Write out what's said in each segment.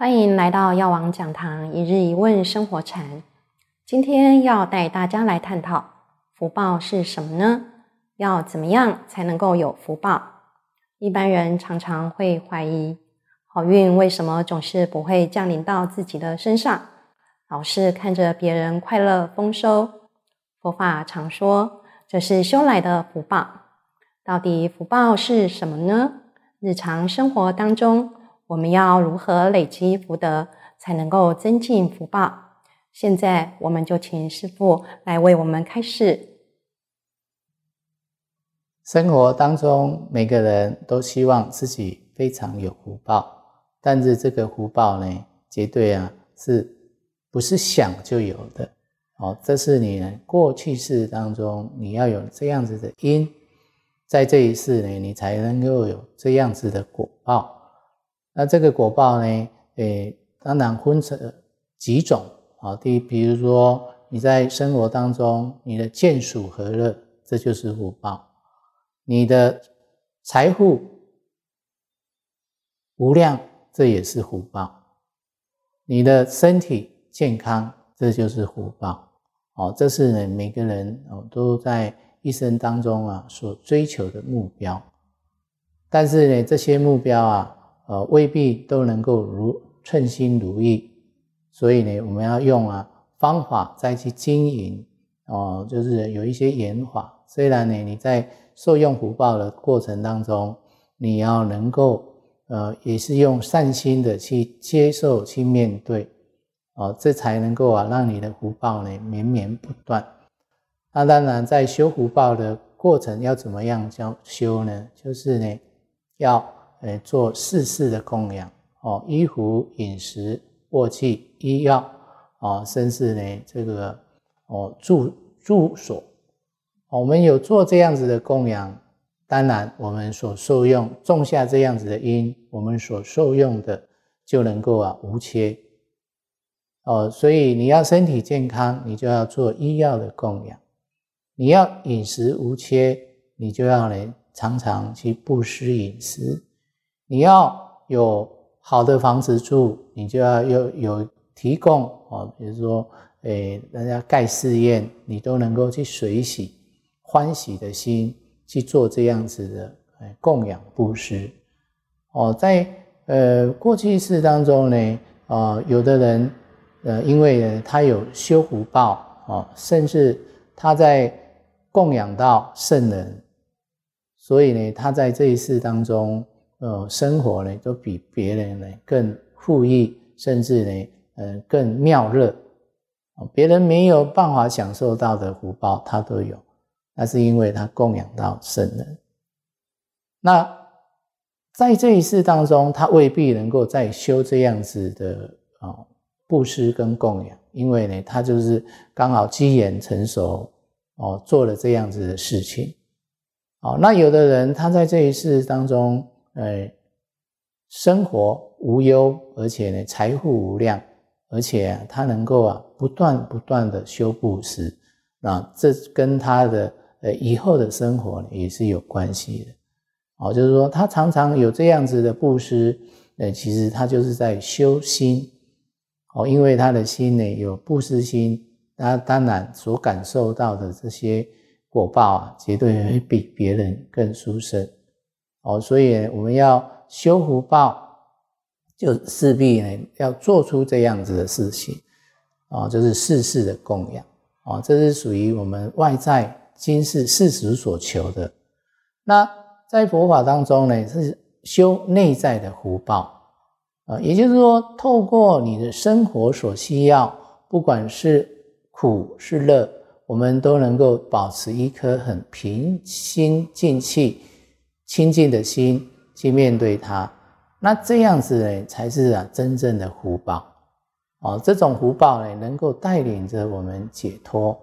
欢迎来到药王讲堂一日一问生活禅。今天要带大家来探讨福报是什么呢？要怎么样才能够有福报？一般人常常会怀疑，好运为什么总是不会降临到自己的身上？老是看着别人快乐丰收。佛法常说，这是修来的福报。到底福报是什么呢？日常生活当中。我们要如何累积福德，才能够增进福报？现在我们就请师父来为我们开示。生活当中，每个人都希望自己非常有福报，但是这个福报呢，绝对啊是不是想就有的？哦，这是你过去世当中你要有这样子的因，在这一世呢，你才能够有这样子的果报。那这个果报呢？诶，当然分成几种啊。第一，比如说你在生活当中，你的见属和乐，这就是福报；你的财富无量，这也是福报；你的身体健康，这就是福报。哦，这是呢每个人哦都在一生当中啊所追求的目标。但是呢，这些目标啊。呃，未必都能够如称心如意，所以呢，我们要用啊方法再去经营哦，就是有一些演法。虽然呢，你在受用福报的过程当中，你要能够呃，也是用善心的去接受、去面对哦，这才能够啊，让你的福报呢绵绵不断。那当然，在修福报的过程要怎么样教修呢？就是呢，要。诶，做四事的供养哦，衣服、饮食、卧器、医药啊，甚至呢这个哦住住所，我们有做这样子的供养，当然我们所受用种下这样子的因，我们所受用的就能够啊无缺哦。所以你要身体健康，你就要做医药的供养；你要饮食无缺，你就要呢常常去布施饮食。你要有好的房子住，你就要有有提供哦，比如说，诶，人家盖寺院，你都能够去随喜、欢喜的心去做这样子的供养布施哦。在呃过去世当中呢，啊，有的人呃，因为他有修福报哦，甚至他在供养到圣人，所以呢，他在这一世当中。呃，生活呢都比别人呢更富裕，甚至呢，呃，更妙乐。别人没有办法享受到的福报，他都有。那是因为他供养到圣人。那在这一世当中，他未必能够再修这样子的啊布施跟供养，因为呢，他就是刚好机缘成熟哦，做了这样子的事情。哦，那有的人他在这一世当中。呃，生活无忧，而且呢，财富无量，而且他能够啊，不断不断的修布施，啊，这跟他的呃以后的生活也是有关系的。哦，就是说他常常有这样子的布施，呃，其实他就是在修心。哦，因为他的心呢有布施心，那当然所感受到的这些果报啊，绝对会比别人更殊胜。哦，所以我们要修福报，就势必呢要做出这样子的事情，啊，就是世事的供养，啊，这是属于我们外在今世世俗所求的。那在佛法当中呢，是修内在的福报，啊，也就是说，透过你的生活所需要，不管是苦是乐，我们都能够保持一颗很平心静气。清净的心去面对它，那这样子呢，才是啊真正的福报哦。这种福报呢，能够带领着我们解脱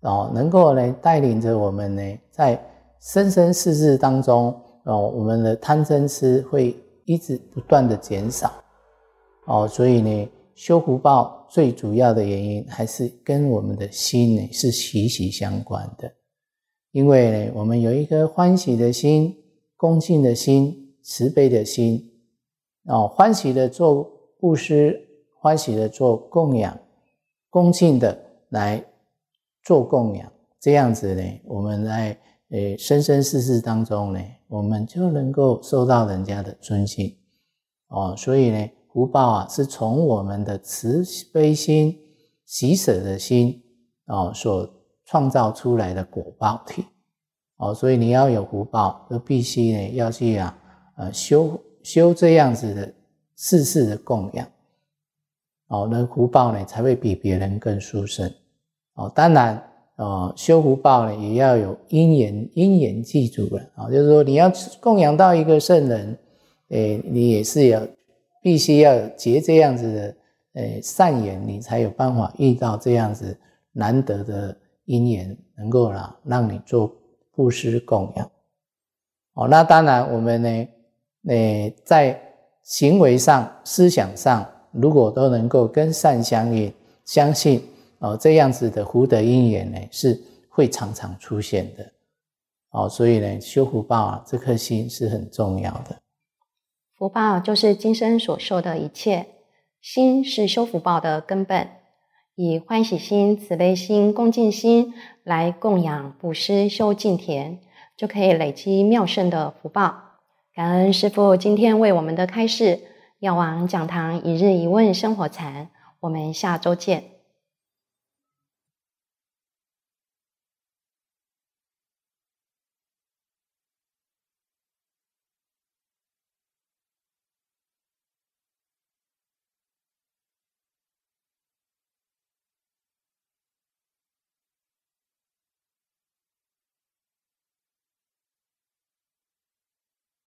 哦，能够呢带领着我们呢，在生生世世当中哦，我们的贪嗔痴会一直不断的减少哦。所以呢，修福报最主要的原因，还是跟我们的心呢是息息相关的。因为我们有一颗欢喜的心、恭敬的心、慈悲的心，哦，欢喜的做布施，欢喜的做供养，恭敬的来做供养，这样子呢，我们在呃生生世世当中呢，我们就能够受到人家的尊敬哦。所以呢，福报啊，是从我们的慈悲心、喜舍的心哦所创造出来的果报体哦。所以你要有福报，就必须呢要去啊呃修修这样子的世事的供养哦，那福报呢才会比别人更殊胜哦。当然。哦，修福报呢，也要有因缘，因缘记住了啊。就是说，你要供养到一个圣人，诶，你也是要必须要结这样子的诶善缘，你才有办法遇到这样子难得的因缘，能够啦让你做布施供养。哦，那当然我们呢，诶，在行为上、思想上，如果都能够跟善相应，相信。哦，这样子的福德因缘呢，是会常常出现的。哦，所以呢，修福报啊，这颗心是很重要的。福报就是今生所受的一切，心是修福报的根本。以欢喜心、慈悲心、恭敬心来供养、布施、修净田，就可以累积妙胜的福报。感恩师父今天为我们的开示，药王讲堂一日一问生活禅，我们下周见。